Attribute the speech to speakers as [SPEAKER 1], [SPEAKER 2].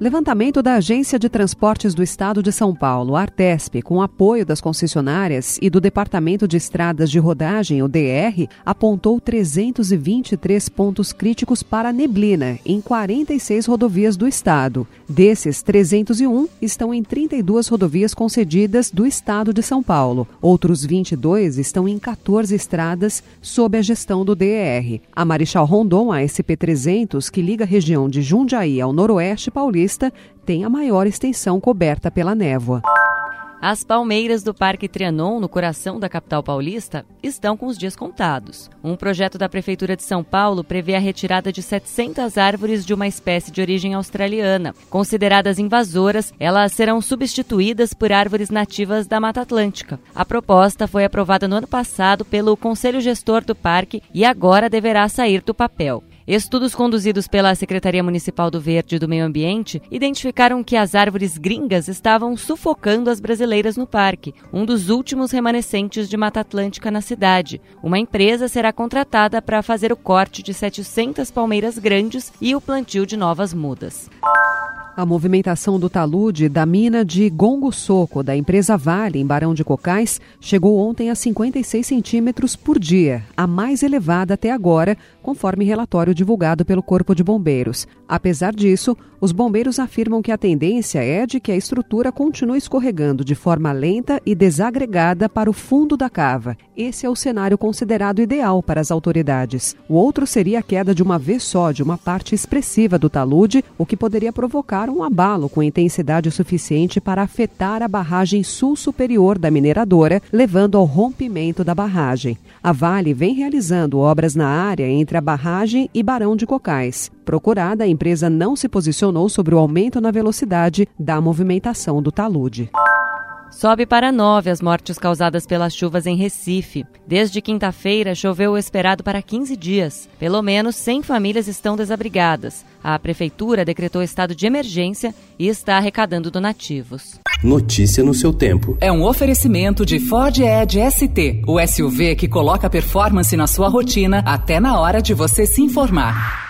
[SPEAKER 1] Levantamento da Agência de Transportes do Estado de São Paulo, Artesp, com apoio das concessionárias e do Departamento de Estradas de Rodagem, o DR, apontou 323 pontos críticos para neblina em 46 rodovias do estado. Desses, 301 estão em 32 rodovias concedidas do estado de São Paulo. Outros 22 estão em 14 estradas sob a gestão do DR. A Marechal Rondon, a SP300, que liga a região de Jundiaí ao noroeste paulista, tem a maior extensão coberta pela névoa.
[SPEAKER 2] As palmeiras do Parque Trianon, no coração da capital paulista, estão com os dias contados. Um projeto da Prefeitura de São Paulo prevê a retirada de 700 árvores de uma espécie de origem australiana. Consideradas invasoras, elas serão substituídas por árvores nativas da Mata Atlântica. A proposta foi aprovada no ano passado pelo Conselho Gestor do Parque e agora deverá sair do papel. Estudos conduzidos pela Secretaria Municipal do Verde e do Meio Ambiente identificaram que as árvores gringas estavam sufocando as brasileiras no parque, um dos últimos remanescentes de Mata Atlântica na cidade. Uma empresa será contratada para fazer o corte de 700 palmeiras grandes e o plantio de novas mudas.
[SPEAKER 1] A movimentação do talude da mina de Gongo Soco, da empresa Vale, em Barão de Cocais, chegou ontem a 56 centímetros por dia, a mais elevada até agora, conforme relatório divulgado pelo Corpo de Bombeiros. Apesar disso, os bombeiros afirmam que a tendência é de que a estrutura continue escorregando de forma lenta e desagregada para o fundo da cava. Esse é o cenário considerado ideal para as autoridades. O outro seria a queda de uma vez só de uma parte expressiva do talude, o que poderia provocar um abalo com intensidade suficiente para afetar a barragem sul superior da mineradora, levando ao rompimento da barragem. A Vale vem realizando obras na área entre a barragem e Barão de Cocais. Procurada, a empresa não se posicionou sobre o aumento na velocidade da movimentação do talude.
[SPEAKER 2] Sobe para nove as mortes causadas pelas chuvas em Recife. Desde quinta-feira, choveu o esperado para 15 dias. Pelo menos 100 famílias estão desabrigadas. A prefeitura decretou estado de emergência e está arrecadando donativos.
[SPEAKER 3] Notícia no seu tempo.
[SPEAKER 4] É um oferecimento de Ford Edge ST, o SUV que coloca performance na sua rotina até na hora de você se informar.